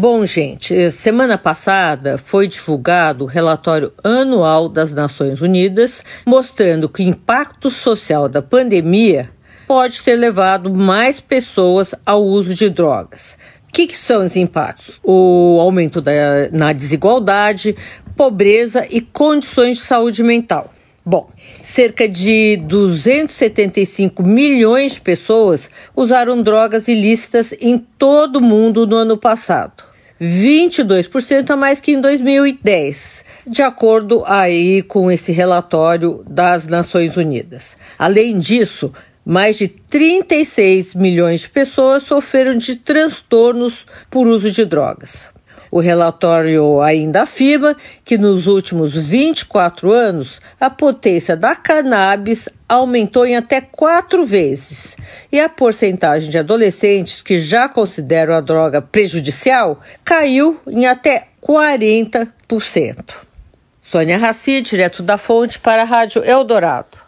Bom, gente, semana passada foi divulgado o relatório anual das Nações Unidas, mostrando que o impacto social da pandemia pode ter levado mais pessoas ao uso de drogas. O que, que, são os impactos? O aumento da, na desigualdade, pobreza e condições de saúde mental. Bom, cerca de 275 milhões de pessoas usaram drogas ilícitas em todo o mundo no ano passado. 22% a mais que em 2010, de acordo aí com esse relatório das Nações Unidas. Além disso, mais de 36 milhões de pessoas sofreram de transtornos por uso de drogas. O relatório ainda afirma que nos últimos 24 anos a potência da cannabis aumentou em até quatro vezes e a porcentagem de adolescentes que já consideram a droga prejudicial caiu em até 40%. Sônia Raci, direto da Fonte para a Rádio Eldorado.